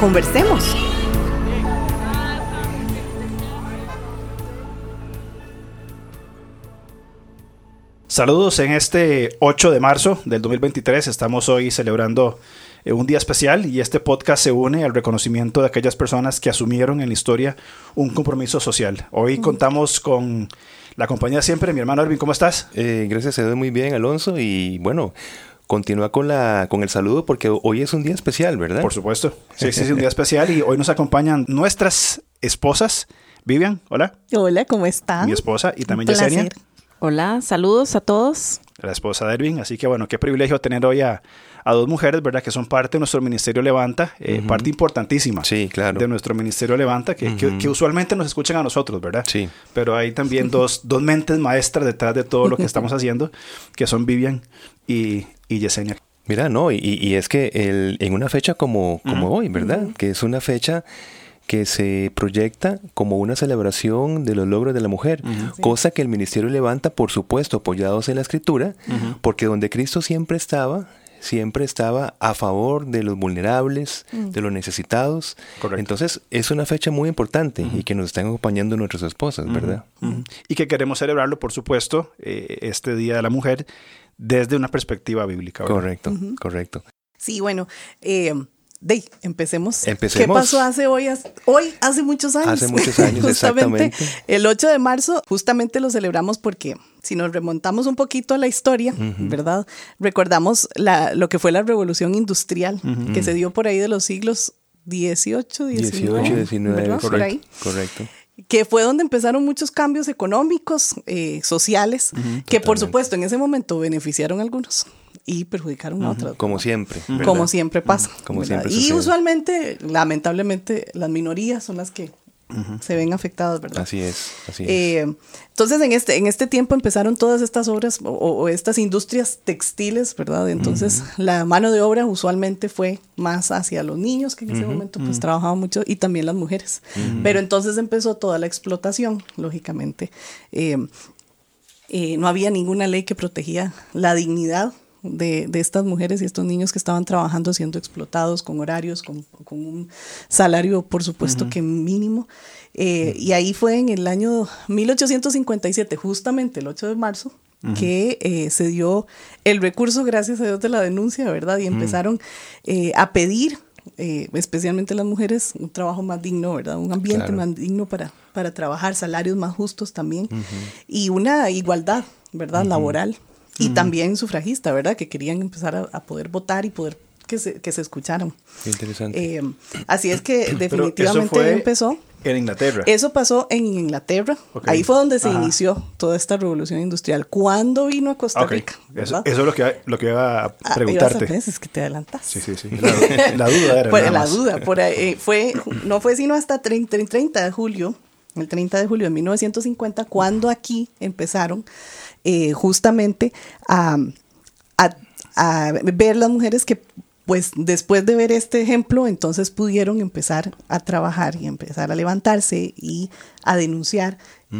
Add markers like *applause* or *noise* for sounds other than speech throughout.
Conversemos. Saludos en este 8 de marzo del 2023. Estamos hoy celebrando eh, un día especial y este podcast se une al reconocimiento de aquellas personas que asumieron en la historia un compromiso social. Hoy contamos con la compañía siempre, mi hermano Erwin, ¿cómo estás? Eh, gracias a Dios, muy bien, Alonso. Y bueno, continúa con, la, con el saludo porque hoy es un día especial, ¿verdad? Por supuesto. Sí, sí, es un día especial y hoy nos acompañan nuestras esposas. Vivian, hola. Hola, ¿cómo está? Mi esposa y también Yesenia. Hola, saludos a todos. La esposa de Erwin. Así que bueno, qué privilegio tener hoy a, dos mujeres, ¿verdad? Que son parte de nuestro Ministerio Levanta, eh, parte importantísima sí, claro. de nuestro Ministerio Levanta, que, que, usualmente nos escuchan a nosotros, ¿verdad? Sí. Pero hay también dos, dos mentes maestras detrás de todo lo que *laughs* estamos haciendo, que son Vivian y, y Yesenia. Mira, no, y, y es que el, en una fecha como, como hoy, ¿verdad? Que es una fecha que se proyecta como una celebración de los logros de la mujer, cosa que el ministerio levanta, por supuesto, apoyados en la escritura, porque donde Cristo siempre estaba, siempre estaba a favor de los vulnerables, mm. de los necesitados. Entonces es una fecha muy importante y que nos están acompañando nuestras esposas, ¿verdad? Y que queremos celebrarlo, por supuesto, eh, este Día de la Mujer desde una perspectiva bíblica. Correcto, correcto. Sí, bueno, eh, de, empecemos. ¿Qué pasó hace hoy? Hoy, hace muchos años. Hace muchos años, *laughs* justamente, El 8 de marzo, justamente lo celebramos porque si nos remontamos un poquito a la historia, ¿verdad? Recordamos la, lo que fue la revolución industrial que se dio por ahí de los siglos 18, 19. 18, 19, correcto, correcto que fue donde empezaron muchos cambios económicos, eh, sociales, que por supuesto en ese momento beneficiaron a algunos y perjudicaron a otros. Como siempre. Como siempre pasa. Como siempre y usualmente, lamentablemente, las minorías son las que se ven afectadas, ¿verdad? Así es, así eh, entonces, en este, en este tiempo empezaron todas estas obras o, estas industrias textiles, ¿verdad? Entonces, la mano de obra usualmente fue más hacia los niños, que en ese momento pues trabajaban mucho, y también las mujeres. Pero entonces empezó toda la explotación, lógicamente. Eh, eh, no había ninguna ley que protegía la dignidad de, estas mujeres y estos niños que estaban trabajando siendo explotados con horarios, con, un salario por supuesto que mínimo. Eh, y ahí fue en el año 1857, justamente el 8 de marzo, que eh, se dio el recurso, gracias a Dios, de la denuncia, ¿verdad? Y empezaron eh, a pedir, especialmente las mujeres, un trabajo más digno, ¿verdad? Un ambiente más digno para, para trabajar, salarios más justos también, y una igualdad, ¿verdad? Laboral y también sufragista, ¿verdad? Que querían empezar a, poder votar y poder que se, que se escucharan. interesante. Eh, así es que definitivamente empezó. En Inglaterra. Eso pasó en Inglaterra. Ahí fue donde se inició toda esta revolución industrial. ¿Cuándo vino a Costa Rica? Eso, es lo que, lo que iba a ah, preguntarte. Ah, es que te adelantas. Sí, sí, sí. La, duda era. *laughs* Pues, la duda. Por ahí, eh, fue, no fue sino hasta 30, 30 de julio, el 30 de julio de 1950, cuando aquí empezaron eh, justamente a, a, ver las mujeres que pues después de ver este ejemplo, entonces pudieron empezar a trabajar y empezar a levantarse y a denunciar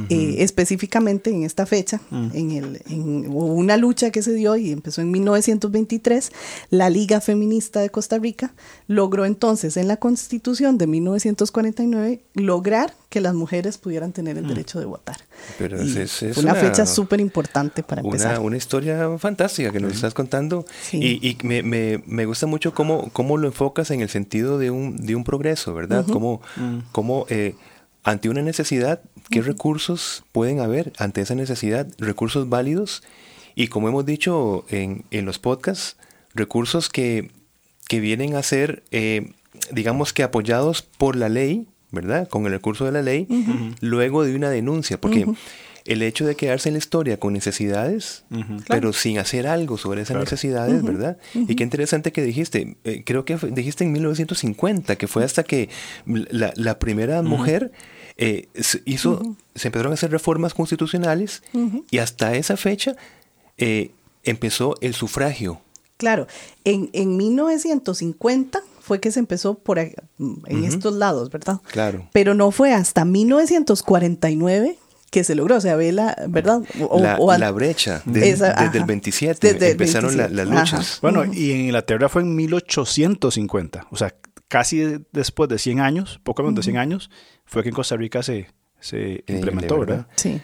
eh, específicamente en esta fecha, en, el, en una lucha que se dio y empezó en 1923, la Liga Feminista de Costa Rica logró entonces en la Constitución de 1949 lograr que las mujeres pudieran tener el mm. derecho de votar. Pero es, una, fecha súper importante para empezar. Una historia fantástica que nos estás contando y, me, me, me, gusta mucho cómo, cómo lo enfocas en el sentido de un, de un progreso, ¿verdad? Cómo, mm. cómo eh, ante una necesidad, ¿qué recursos pueden haber ante esa necesidad? Recursos válidos y como hemos dicho en, en los podcasts, recursos que, que vienen a ser, eh, digamos que apoyados por la ley, ¿verdad? Con el recurso de la ley, luego de una denuncia, porque el hecho de quedarse en la historia con necesidades, pero sin hacer algo sobre esas necesidades, ¿verdad? Y qué interesante que dijiste, eh, creo que dijiste en 1950, que fue hasta que la, primera mujer eh, hizo, se empezaron a hacer reformas constitucionales y hasta esa fecha eh, empezó el sufragio. Claro, en, en 1950 fue que se empezó por en estos lados, ¿verdad? Claro. Pero no fue hasta 1949 que se logró, o sea, ve la, ¿verdad? la, brecha, desde el 27 empezaron las luchas. Bueno, y en Inglaterra fue en 1850, o sea, casi después de 100 años, poco menos de 100 años, fue que en Costa Rica se, se implementó, ¿verdad? Sí.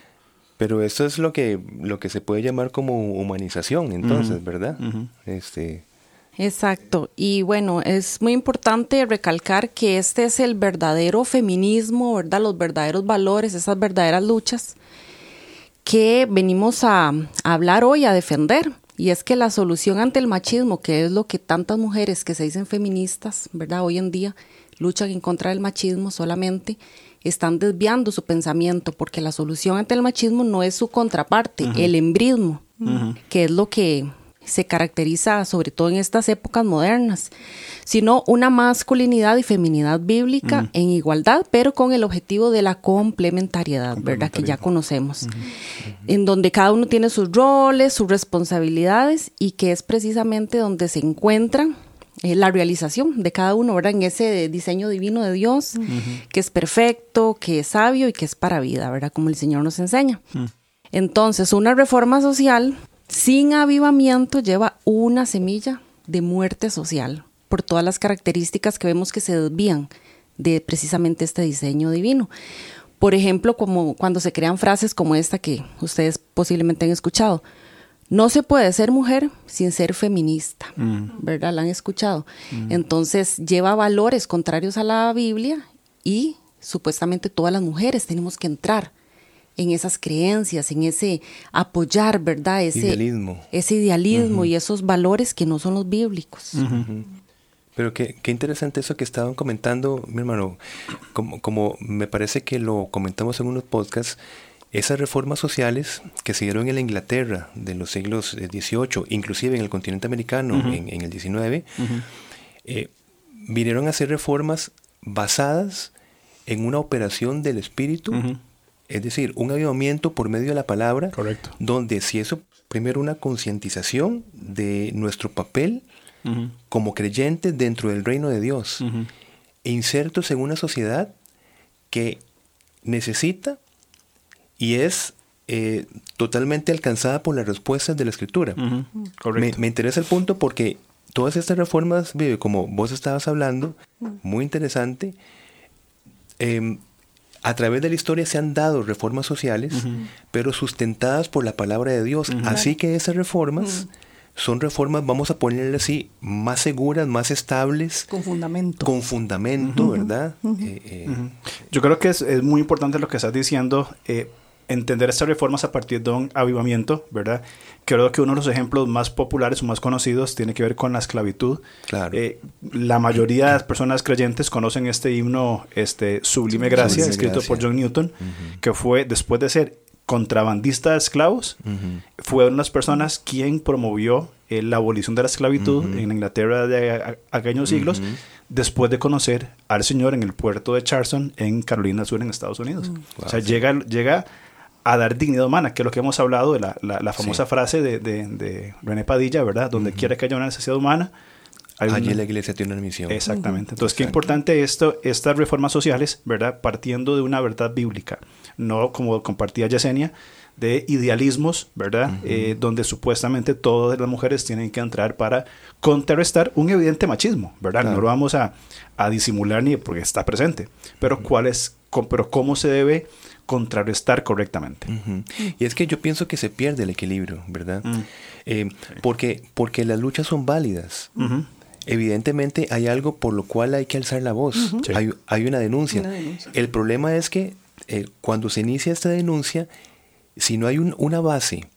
Pero esto es lo que, lo que se puede llamar como humanización, entonces, ¿verdad? Este Exacto. Y bueno, es muy importante recalcar que este es el verdadero feminismo, ¿verdad? Los verdaderos valores, esas verdaderas luchas que venimos a, hablar hoy, a defender. Y es que la solución ante el machismo, que es lo que tantas mujeres que se dicen feministas, ¿verdad? Hoy en día luchan en contra del machismo solamente, están desviando su pensamiento, porque la solución ante el machismo no es su contraparte, el embrismo, que es lo que se caracteriza sobre todo en estas épocas modernas, sino una masculinidad y feminidad bíblica en igualdad, pero con el objetivo de la complementariedad, ¿verdad? Que ya conocemos, en donde cada uno tiene sus roles, sus responsabilidades y que es precisamente donde se encuentra eh, la realización de cada uno, ¿verdad? En ese diseño divino de Dios, que es perfecto, que es sabio y que es para vida, ¿verdad? Como el Señor nos enseña. Entonces, una reforma social sin avivamiento lleva una semilla de muerte social por todas las características que vemos que se desvían de precisamente este diseño divino. Por ejemplo, como cuando se crean frases como esta que ustedes posiblemente han escuchado. No se puede ser mujer sin ser feminista, mm. ¿verdad? La han escuchado. Mm. Entonces lleva valores contrarios a la Biblia y supuestamente todas las mujeres tenemos que entrar en esas creencias, en ese apoyar, ¿verdad? Ese idealismo. Ese idealismo y esos valores que no son los bíblicos. Pero qué, qué, interesante eso que estaban comentando, mi hermano. Como, como me parece que lo comentamos en unos podcasts, esas reformas sociales que se dieron en la Inglaterra de los siglos XVIII, inclusive en el continente americano en, el XIX, eh, vinieron a ser reformas basadas en una operación del espíritu es decir, un avivamiento por medio de la palabra, Correcto. donde si eso, primero una concientización de nuestro papel como creyentes dentro del reino de Dios, e insertos en una sociedad que necesita y es eh, totalmente alcanzada por las respuestas de la escritura. me, me, interesa el punto porque todas estas reformas, como vos estabas hablando, muy interesante, eh, a través de la historia se han dado reformas sociales, pero sustentadas por la palabra de Dios. Así que esas reformas son reformas, vamos a ponerle así, más seguras, más estables. Con fundamento. Con fundamento, ¿verdad? Eh, eh, Yo creo que es, muy importante lo que estás diciendo. Eh, entender estas reformas a partir de un avivamiento, ¿verdad? Creo que uno de los ejemplos más populares o más conocidos tiene que ver con la esclavitud. Claro. Eh, la mayoría de las personas creyentes conocen este himno, este Sublime Gracia, escrito por John Newton, que fue después de ser contrabandista de esclavos, fue una de las personas quien promovió eh, la abolición de la esclavitud en Inglaterra de aquellos siglos, después de conocer al Señor en el puerto de Charleston, en Carolina del Sur, en Estados Unidos. O sea, llega, llega a dar dignidad humana, que es lo que hemos hablado de la, la, famosa frase de, de, René Padilla, ¿verdad? Donde quiera que haya una necesidad humana. Allí la iglesia tiene una misión. Exactamente. Entonces, qué importante esto, estas reformas sociales, ¿verdad? Partiendo de una verdad bíblica, no como compartía Yesenia, de idealismos, ¿verdad? Eh, donde supuestamente todas las mujeres tienen que entrar para contrarrestar un evidente machismo, ¿verdad? No lo vamos a, a, disimular ni porque está presente, pero cuál es, pero cómo se debe contrarrestar correctamente. Y es que yo pienso que se pierde el equilibrio, ¿verdad? Mm. Eh, porque, porque las luchas son válidas. Evidentemente hay algo por lo cual hay que alzar la voz. hay, una, denuncia. El problema es que eh, cuando se inicia esta denuncia, si no hay una base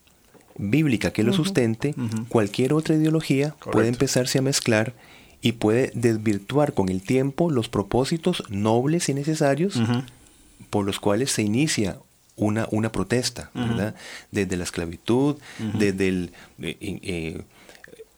bíblica que lo sustente, cualquier otra ideología puede empezarse a mezclar y puede desvirtuar con el tiempo los propósitos nobles y necesarios por los cuales se inicia una, una protesta, ¿verdad? Desde la esclavitud, desde el... Eh, eh,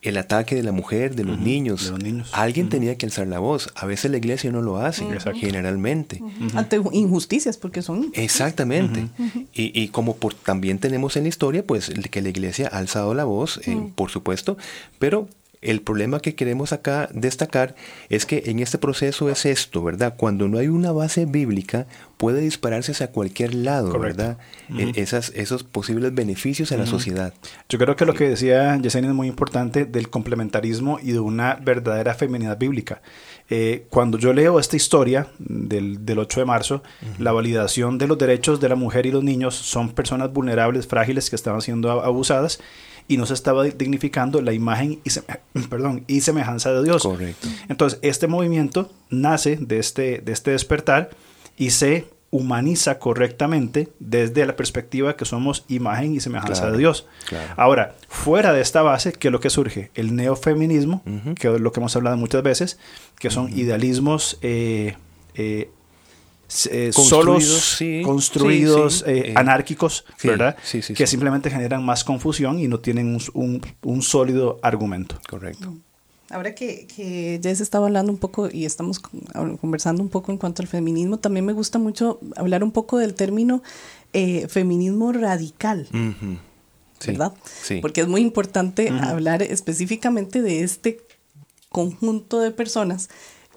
el ataque de la mujer, de los, niños. Alguien tenía que alzar la voz. A veces la iglesia no lo hace, generalmente. Ante injusticias, porque son... Exactamente. y, y, como por, también tenemos en la historia, pues que la iglesia ha alzado la voz, eh, por supuesto, pero el problema que queremos acá destacar es que en este proceso es esto, ¿verdad? Cuando no hay una base bíblica, puede dispararse hacia cualquier lado, ¿verdad? E, esas, esos posibles beneficios a la sociedad. Yo creo que lo que decía Yesenia es muy importante del complementarismo y de una verdadera feminidad bíblica. Eh, cuando yo leo esta historia del, del 8 de marzo, la validación de los derechos de la mujer y los niños son personas vulnerables, frágiles, que estaban siendo abusadas y no se estaba dignificando la imagen y, *clears throat* perdón, y semejanza de Dios. Correcto. Entonces, este movimiento nace de este, de este despertar y se humaniza correctamente desde la perspectiva que somos imagen y semejanza de Dios. Ahora, fuera de esta base, ¿qué es lo que surge? El neofeminismo, que es lo que hemos hablado muchas veces, que son idealismos eh, eh, eh, solos, construidos, eh, eh, anárquicos, ¿verdad? que simplemente generan más confusión y no tienen un, sólido argumento. Correcto. Ahora que, que Jess estaba hablando un poco y estamos conversando un poco en cuanto al feminismo, también me gusta mucho hablar un poco del término feminismo radical. ¿Verdad? Porque es muy importante hablar específicamente de este conjunto de personas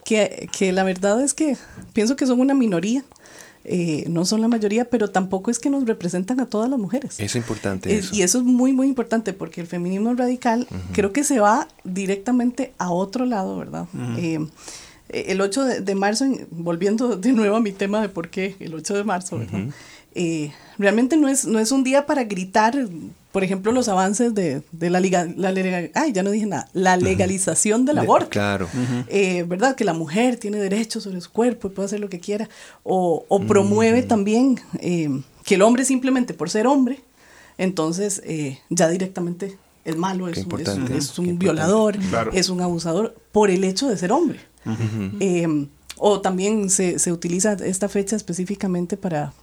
que, la verdad es que pienso que son una minoría. Eh, no son la mayoría, pero tampoco es que nos representan a todas las mujeres. Es importante eso. Y eso es muy, muy importante porque el feminismo radical creo que se va directamente a otro lado, ¿verdad? Eh, el 8 de, marzo, volviendo de nuevo a mi tema de por qué el 8 de marzo, ¿verdad? Eh, realmente no es, no es un día para gritar, por ejemplo, los avances de, la, liga, la, ay, ya no dije nada, la legalización del aborto. Claro. Eh, ¿Verdad? Que la mujer tiene derecho sobre su cuerpo y puede hacer lo que quiera. O, promueve también eh, que el hombre simplemente por ser hombre, entonces ya directamente es malo, es, un, violador, es un abusador por el hecho de ser hombre. o también se, se utiliza esta fecha específicamente para,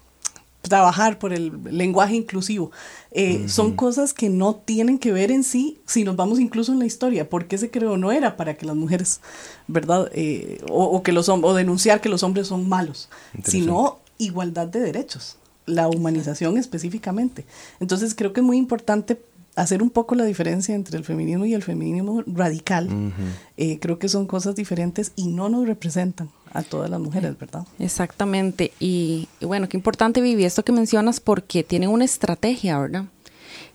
trabajar por el lenguaje inclusivo. Eh, son cosas que no tienen que ver en sí, si nos vamos incluso en la historia, por qué se creó, no era para que las mujeres, ¿verdad? Eh, o, que los o denunciar que los hombres son malos, sino igualdad de derechos, la humanización específicamente. Entonces creo que es muy importante hacer un poco la diferencia entre el feminismo y el feminismo radical. Eh, creo que son cosas diferentes y no nos representan a todas las mujeres, ¿verdad? Exactamente. Y, bueno, qué importante vivir esto que mencionas porque tiene una estrategia, ¿verdad?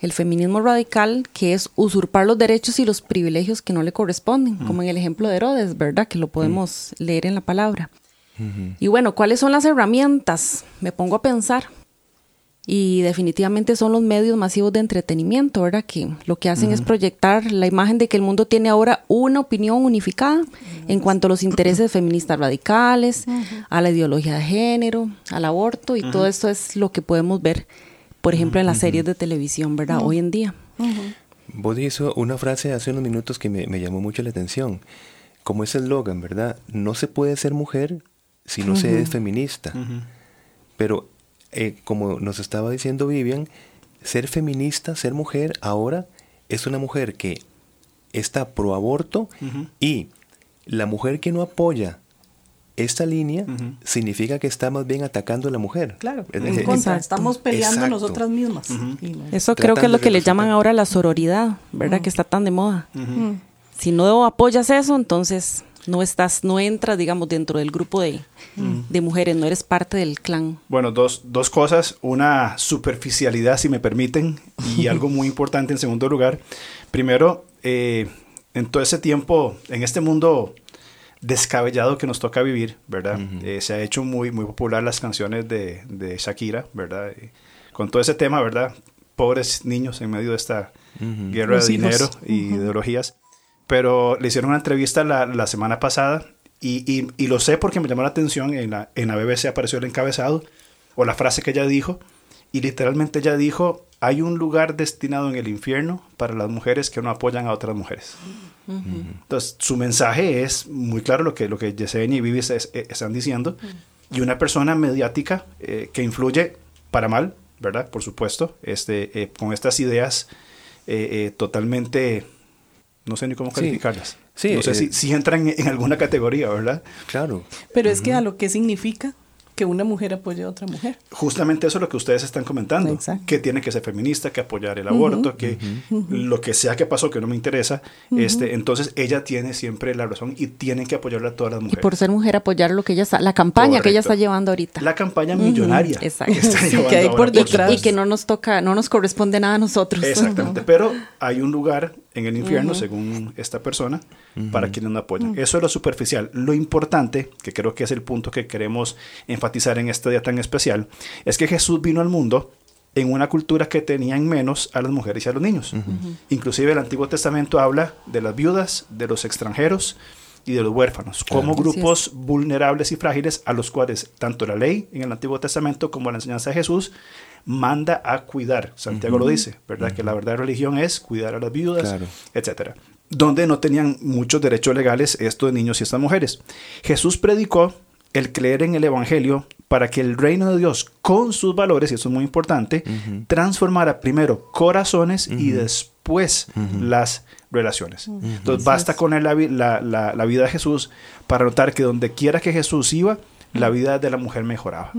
El feminismo radical, que es usurpar los derechos y los privilegios que no le corresponden, como en el ejemplo de Herodes, ¿verdad? Que lo podemos leer en la palabra. Y bueno, ¿cuáles son las herramientas? Me pongo a pensar y definitivamente son los medios masivos de entretenimiento, ¿verdad? Que lo que hacen es proyectar la imagen de que el mundo tiene ahora una opinión unificada en cuanto a los intereses feministas radicales, a la ideología de género, al aborto y todo esto es lo que podemos ver, por ejemplo, en las series de televisión, ¿verdad? Hoy en día. Vos hizo una frase hace unos minutos que me, llamó mucho la atención, como ese eslogan, ¿verdad? No se puede ser mujer si no se es feminista. Pero eh, como nos estaba diciendo Vivian, ser feminista, ser mujer, ahora es una mujer que está pro aborto y la mujer que no apoya esta línea significa que está más bien atacando a la mujer. Claro, en contra, estamos peleando nosotras mismas. Eso creo que es lo que le llaman ahora la sororidad, ¿verdad? Que está tan de moda. Si no apoyas eso, entonces no estás, no entras, digamos, dentro del grupo de, mm. de mujeres, no eres parte del clan. Bueno, dos, dos cosas, una superficialidad, si me permiten, y *laughs* algo muy importante en segundo lugar. Primero, eh, en todo ese tiempo, en este mundo descabellado que nos toca vivir, ¿verdad? Eh, se ha hecho muy, muy popular las canciones de, de Shakira, ¿verdad? con todo ese tema, ¿verdad? Pobres niños en medio de esta guerra de dinero y ideologías pero le hicieron una entrevista la, la semana pasada y, y, lo sé porque me llamó la atención, en la, en la BBC apareció el encabezado o la frase que ella dijo y literalmente ella dijo, hay un lugar destinado en el infierno para las mujeres que no apoyan a otras mujeres. Entonces, su mensaje es muy claro lo que, lo que Yesenia y Vivi están diciendo. Y una persona mediática eh, que influye para mal, ¿verdad? Por supuesto, este, eh, con estas ideas eh, eh, totalmente, no sé ni cómo calificarlas. Sí, no sé eh, si, si entran en, en alguna categoría, ¿verdad? Claro. Pero es que a lo que significa que una mujer apoye a otra mujer. Justamente eso es lo que ustedes están comentando, Exacto. que tiene que ser feminista, que apoyar el aborto, que lo que sea que pasó que no me interesa, este, entonces ella tiene siempre la razón y tienen que apoyarla a todas las Y mujeres. por ser mujer apoyar lo que ella está, la campaña que ella Correcto. está llevando ahorita. la campaña millonaria Exacto. que está *laughs* Sí, llevando que hay por y, detrás. y que no nos toca, no nos corresponde nada a nosotros. Exactamente, pero hay un lugar en el infierno, según esta persona, para quienes no apoyan. Eso es lo superficial. Lo importante, que creo que es el punto que queremos enfatizar en este día tan especial, es que Jesús vino al mundo en una cultura que tenía en menos a las mujeres y a los niños. Inclusive el Antiguo Testamento habla de las viudas, de los extranjeros y de los huérfanos, como grupos vulnerables y frágiles a los cuales tanto la ley en el Antiguo Testamento como la enseñanza de Jesús manda a cuidar. Santiago lo dice, ¿verdad? Que la verdadera religión es cuidar a las viudas, Claro. etcétera. Donde no tenían muchos derechos legales estos niños y estas mujeres. Jesús predicó el creer en el Evangelio para que el reino de Dios, con sus valores, y eso es muy importante, transformara primero corazones y después las relaciones. Entonces basta con la, la- la- la vida de Jesús para notar que donde quiera que Jesús iba, la vida de la mujer mejoraba.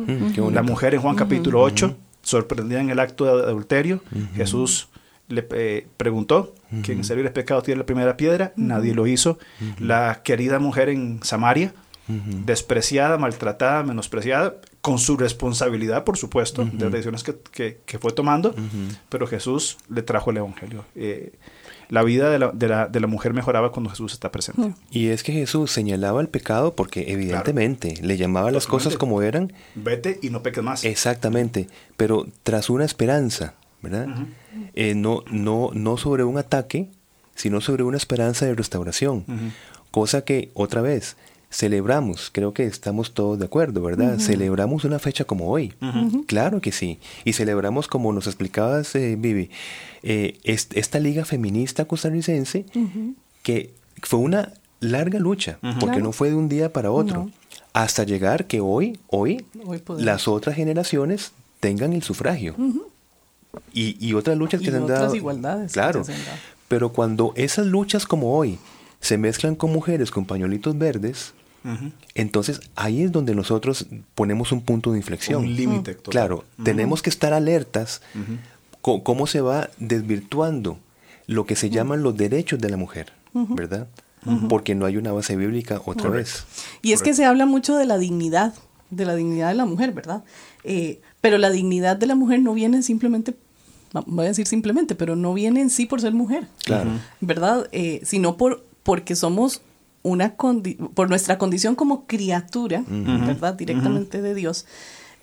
La mujer en Juan capítulo 8, sorprendida en el acto de adulterio, Jesús le eh, preguntó que en serio el pecado tiene la primera piedra, nadie lo hizo. La querida mujer en Samaria, despreciada, maltratada, menospreciada, con su responsabilidad, por supuesto, de las decisiones que, que- que fue tomando, pero Jesús le trajo el Evangelio. Eh, la vida de la, de la- de la mujer mejoraba cuando Jesús está presente. Y es que Jesús señalaba el pecado porque evidentemente le llamaba las cosas como eran, Vete y no peques más. exactamente, pero tras una esperanza, ¿verdad? Eh, no, no, no sobre un ataque, sino sobre una esperanza de restauración. Cosa que, otra vez, celebramos, creo que estamos todos de acuerdo, ¿verdad? Celebramos una fecha como hoy, claro que sí. Y celebramos, como nos explicabas, eh, Vivi, eh, est- esta liga feminista costarricense que fue una larga lucha, porque Claro. no fue de un día para otro, No. hasta llegar que hoy, hoy, las otras generaciones tengan el sufragio. y, y otras luchas que Y se han otras dado. igualdades que Claro. se han dado. Pero cuando esas luchas como hoy se mezclan con mujeres con pañuelitos verdes, Entonces ahí es donde nosotros ponemos un punto de inflexión. Un límite. Claro, tenemos que estar alertas cómo se va desvirtuando lo que se llaman los derechos de la mujer, ¿verdad? Porque no hay una base bíblica otra vez. Y es que se habla mucho de la dignidad, de la dignidad de la mujer, ¿verdad? Eh, pero la dignidad de la mujer no viene simplemente, voy a decir simplemente, pero no viene en sí por ser mujer, Claro. ¿verdad? Eh, sino por porque somos una condi- por nuestra condición como criatura, ¿verdad? Directamente de Dios.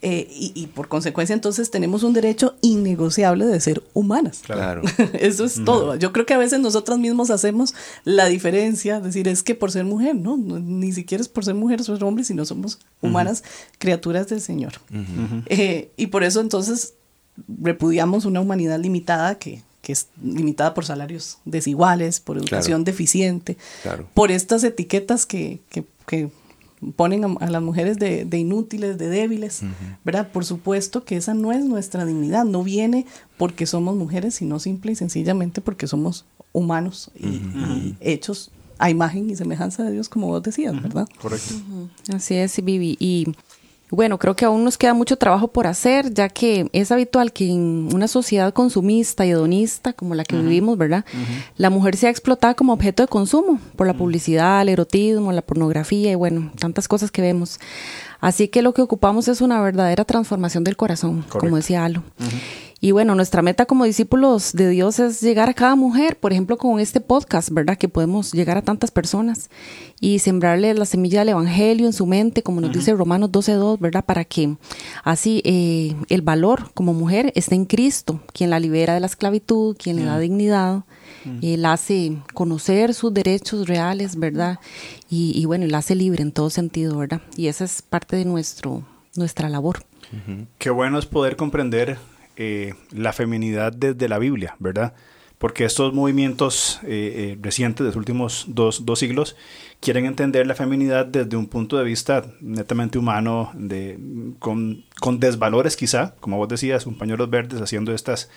Eh, y, y por consecuencia entonces tenemos un derecho innegociable de ser humanas. Claro. *laughs* Eso es todo. Yo creo que a veces nosotras mismos hacemos la diferencia, decir, es que por ser mujer, ¿no? No, ni siquiera es por ser mujer o ser hombre, sino somos humanas criaturas del Señor. Eh, y por eso entonces repudiamos una humanidad limitada que, que es limitada por salarios desiguales, por educación deficiente, Claro. por estas etiquetas que, que, que ponen a, a las mujeres de, de inútiles, de débiles, ¿verdad? Por supuesto que esa no es nuestra dignidad, no viene porque somos mujeres, sino simple y sencillamente porque somos humanos y, y hechos a imagen y semejanza de Dios, como vos decías, ¿verdad? Correcto. Así es, Vivi. Y bueno, creo que aún nos queda mucho trabajo por hacer, ya que es habitual que en una sociedad consumista y hedonista como la que vivimos, ¿verdad? La mujer sea explotada como objeto de consumo por la publicidad, el erotismo, la pornografía y bueno, tantas cosas que vemos. Así que lo que ocupamos es una verdadera transformación del corazón, Correcto. como decía Alo. Y bueno, nuestra meta como discípulos de Dios es llegar a cada mujer, por ejemplo, con este podcast, ¿verdad? Que podemos llegar a tantas personas y sembrarle la semilla del Evangelio en su mente, como nos dice Romanos 12.2, ¿verdad? Para que así eh, el valor como mujer esté en Cristo, quien la libera de la esclavitud, quien le da dignidad, eh, la hace conocer sus derechos reales, ¿verdad? Y, y bueno, la hace libre en todo sentido, ¿verdad? Y esa es parte de nuestro, nuestra labor. Qué bueno es poder comprender eh, la feminidad desde la Biblia, ¿verdad? porque estos movimientos eh, eh, recientes de los últimos dos, dos, siglos quieren entender la feminidad desde un punto de vista netamente humano, de, con, con desvalores quizá, como vos decías, un pañuelos verdes haciendo estas,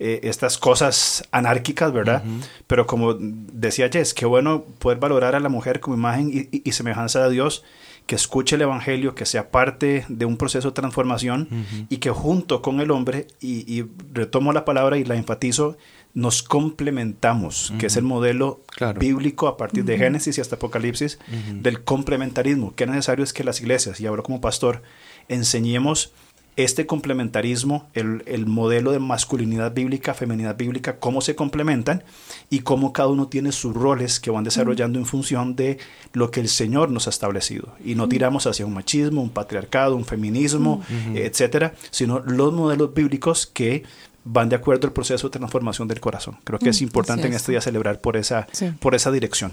eh, estas cosas anárquicas, ¿verdad? Pero como decía Jess, qué bueno poder valorar a la mujer como imagen y, y, y semejanza de Dios que escuche el Evangelio, que sea parte de un proceso de transformación uh -huh. y que junto con el hombre, y, y, retomo la palabra y la enfatizo, nos complementamos, uh -huh. que es el modelo claro. bíblico a partir uh -huh. de Génesis y hasta Apocalipsis del complementarismo. Qué necesario es que las iglesias, y ahora como pastor, enseñemos este complementarismo, el, el, modelo de masculinidad bíblica, feminidad bíblica, cómo se complementan y cómo cada uno tiene sus roles que van desarrollando en función de lo que el Señor nos ha establecido. Y no tiramos hacia un machismo, un patriarcado, un feminismo, uh -huh. etcétera, sino los modelos bíblicos que van de acuerdo al proceso de transformación del corazón. Creo que es importante en este día celebrar por esa, sí. por esa dirección.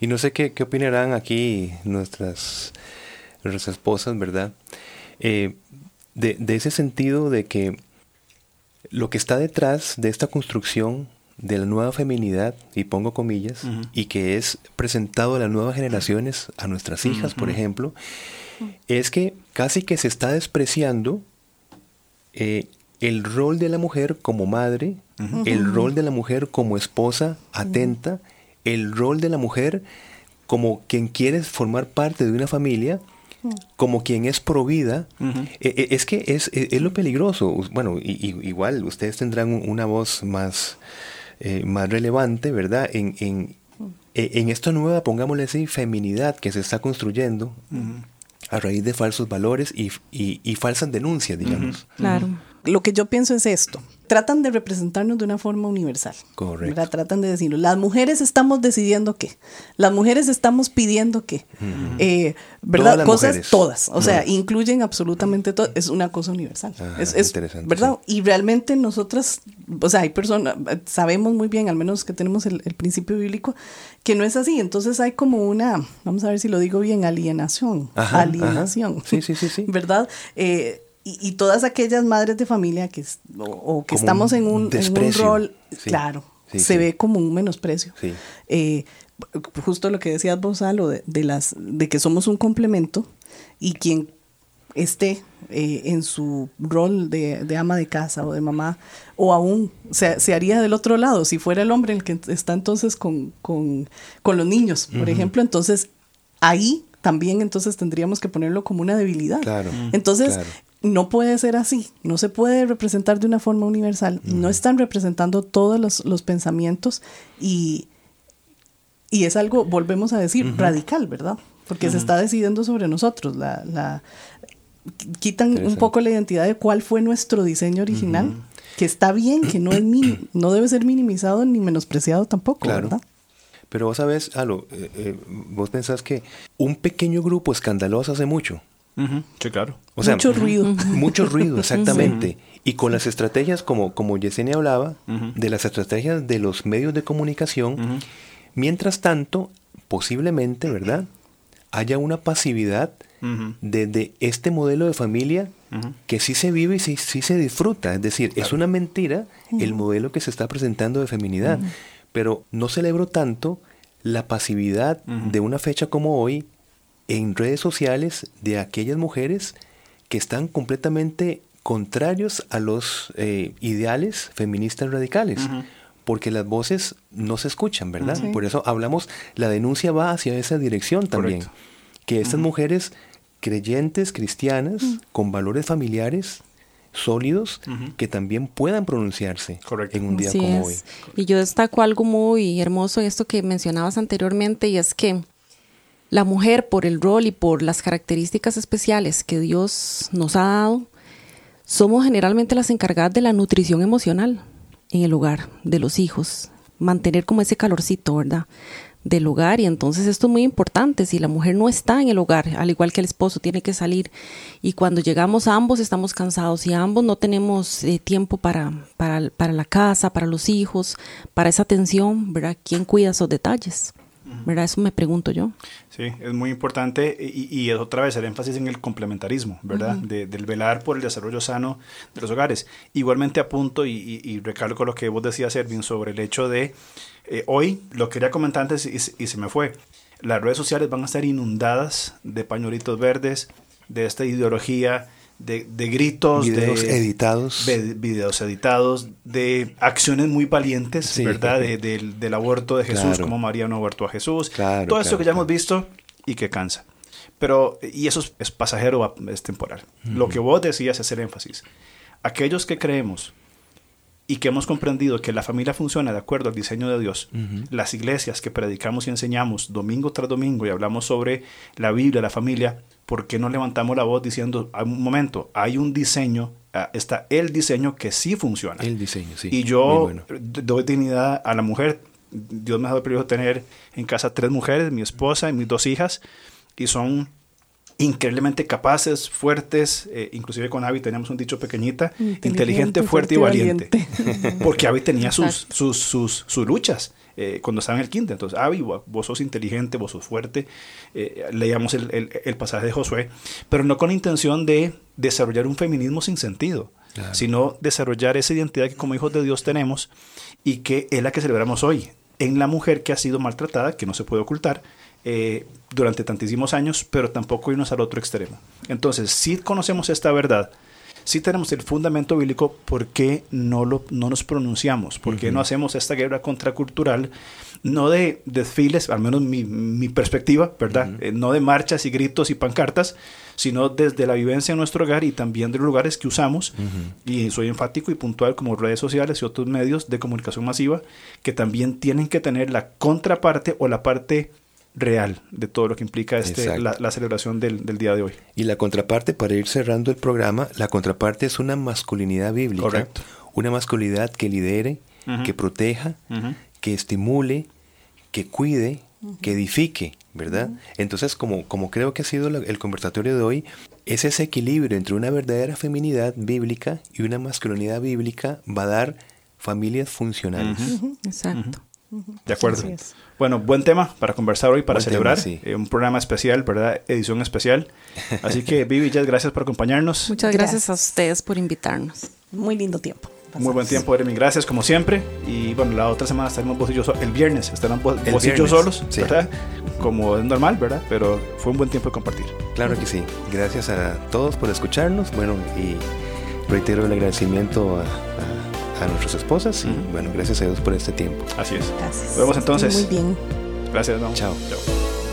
Y no sé qué, qué opinarán aquí nuestras, nuestras esposas, ¿verdad? Eh, de, de, ese sentido de que lo que está detrás de esta construcción de la nueva feminidad, y pongo comillas, uh -huh. y que es presentado a las nuevas generaciones, a nuestras hijas, uh -huh. por ejemplo, es que casi que se está despreciando eh, el rol de la mujer como madre, uh -huh. el rol de la mujer como esposa atenta, el rol de la mujer como quien quiere formar parte de una familia, como quien es provida, uh -huh. eh, es que es, es, es, lo peligroso. Bueno, y, y, igual ustedes tendrán una voz más, eh, más relevante, ¿verdad? En, en, en, esta nueva, pongámosle así, feminidad que se está construyendo uh -huh. a raíz de falsos valores y, y, y falsas denuncias, digamos. Uh -huh. Claro lo que yo pienso es esto. Tratan de representarnos de una forma universal. Correcto. Tratan de decirlo. Las mujeres estamos decidiendo qué. Las mujeres estamos pidiendo qué. Uh -huh. eh, ¿Verdad? Todas Cosas mujeres. todas. O sea, incluyen absolutamente todo. Es una cosa universal. Ah, es, es ¿Verdad? Sí. Y realmente nosotras, o sea, hay personas, sabemos muy bien, al menos que tenemos el, el, principio bíblico, que no es así. Entonces hay como una, vamos a ver si lo digo bien, alienación. Ajá, alienación. Ajá. Sí, sí, sí, sí. *laughs* ¿Verdad? Eh, y, y, todas aquellas madres de familia que, o, o que estamos en un, en un, rol, sí. claro, sí, se sí. ve como un menosprecio. Eh, justo lo que decías vos, Alo, de, de, las, de que somos un complemento y quien esté eh, en su rol de, de, ama de casa o de mamá, o aún se, se, haría del otro lado, si fuera el hombre el que está entonces con, con, con los niños, por uh -huh. ejemplo, entonces ahí también entonces tendríamos que ponerlo como una debilidad. Claro, entonces, claro no puede ser así, no se puede representar de una forma universal, uh -huh. no están representando todos los, los pensamientos y, y, es algo, volvemos a decir, uh -huh. radical, ¿verdad? Porque uh -huh. se está decidiendo sobre nosotros, la, la quitan un poco la identidad de cuál fue nuestro diseño original, que está bien, que no, es *clears throat* no debe ser minimizado ni menospreciado tampoco, claro. ¿verdad? Pero vos sabés, Alo, eh, eh, vos pensás que un pequeño grupo escandaloso hace mucho. Uh -huh. Sí, claro. O sea, mucho ruido. Mucho ruido, exactamente. Sí. Y con las estrategias, como, como Yesenia hablaba, uh -huh. de las estrategias de los medios de comunicación, uh -huh. mientras tanto, posiblemente, ¿verdad? Haya una pasividad desde de este modelo de familia que sí se vive y sí, sí se disfruta. Es decir, claro. es una mentira el modelo que se está presentando de feminidad. Pero no celebro tanto la pasividad de una fecha como hoy en redes sociales de aquellas mujeres que están completamente contrarios a los eh, ideales feministas radicales. Uh -huh. Porque las voces no se escuchan, ¿verdad? Por eso hablamos, la denuncia va hacia esa dirección también. Correcto. Que estas uh -huh. mujeres creyentes, cristianas, uh -huh. con valores familiares, sólidos uh -huh. que también puedan pronunciarse Correcto. en un día Así como es. hoy. Y yo destaco algo muy hermoso en esto que mencionabas anteriormente y es que la mujer por el rol y por las características especiales que Dios nos ha dado, somos generalmente las encargadas de la nutrición emocional en el hogar de los hijos, mantener como ese calorcito, ¿verdad? del hogar y entonces esto es muy importante, si la mujer no está en el hogar, al igual que el esposo, tiene que salir y cuando llegamos ambos estamos cansados y ambos no tenemos eh, tiempo para, para, para, la casa, para los hijos, para esa atención, ¿verdad? ¿Quién cuida esos detalles? ¿Verdad? Eso me pregunto yo. Sí, es muy importante y, y otra vez el énfasis en el complementarismo, ¿verdad? de, del velar por el desarrollo sano de los hogares. Igualmente apunto y, y, y recalco lo que vos decías, Erwin, sobre el hecho de eh, hoy, lo quería comentar antes y, y se me fue, las redes sociales van a estar inundadas de pañuelitos verdes, de esta ideología de, de gritos, videos de editados, de, videos editados, de acciones muy valientes, sí. ¿verdad? De, del, del aborto de Jesús, claro. como María no abortó a Jesús, claro, todo eso claro, que ya hemos visto y que cansa. Pero, y eso es, es pasajero, es temporal. Uh -huh. Lo que vos decías es hacer énfasis. Aquellos que creemos y que hemos comprendido que la familia funciona de acuerdo al diseño de Dios, uh -huh. las iglesias que predicamos y enseñamos domingo tras domingo y hablamos sobre la Biblia, la familia, ¿por qué no levantamos la voz diciendo, un momento, hay un diseño, uh, está el diseño que sí funciona? El diseño, sí. Y yo bueno. doy dignidad a la mujer. Dios me ha dado el privilegio de tener en casa tres mujeres, mi esposa y mis dos hijas, y son increíblemente capaces, fuertes, eh, inclusive con Abby teníamos un dicho pequeñita, inteligente, inteligente fuerte, fuerte, y valiente, valiente. porque Abby tenía sus, sus, sus, sus luchas eh, cuando estaba en el quinto, entonces Abby, vos sos inteligente, vos sos fuerte, eh, leíamos el, el, el, pasaje de Josué, pero no con intención de desarrollar un feminismo sin sentido, claro. sino desarrollar esa identidad que como hijos de Dios tenemos y que es la que celebramos hoy, en la mujer que ha sido maltratada, que no se puede ocultar, eh, durante tantísimos años, pero tampoco irnos al otro extremo. Entonces, si conocemos esta verdad, si tenemos el fundamento bíblico, ¿por qué no, lo, no nos pronunciamos? ¿Por qué uh -huh. no hacemos esta guerra contracultural? No de desfiles, al menos mi, mi perspectiva, ¿verdad? Uh -huh. eh, no de marchas y gritos y pancartas, sino desde la vivencia en nuestro hogar y también de los lugares que usamos. Uh -huh. Y soy enfático y puntual como redes sociales y otros medios de comunicación masiva que también tienen que tener la contraparte o la parte real de todo lo que implica este, la, la, celebración del, del, día de hoy. Y la contraparte, para ir cerrando el programa, la contraparte es una masculinidad bíblica. Correcto. Una masculinidad que lidere, uh -huh. que proteja, uh -huh. que estimule, que cuide, uh -huh. que edifique, ¿verdad? Entonces, como, como creo que ha sido la, el conversatorio de hoy, es ese equilibrio entre una verdadera feminidad bíblica y una masculinidad bíblica va a dar familias funcionales. Exacto. De acuerdo. Bueno, buen tema para conversar hoy, para buen celebrar. Tema, sí. eh, un programa especial, ¿verdad? Edición especial. Así que, *laughs* Vivi, Jess, gracias por acompañarnos. Muchas gracias, gracias, a ustedes por invitarnos. Muy lindo tiempo. Pasamos. Muy buen tiempo, Eremi. Gracias, como siempre. Y bueno, la otra semana estaremos vos y yo solos. El viernes estarán vos, vos y yo solos, sí. ¿verdad? Como es normal, ¿verdad? Pero fue un buen tiempo de compartir. Claro que sí. Gracias a todos por escucharnos. Bueno, y reitero el agradecimiento a a nuestras esposas y bueno, gracias a Dios por este tiempo. Así es. Gracias. Nos vemos entonces. Muy bien. Gracias, no. Chao. Chao.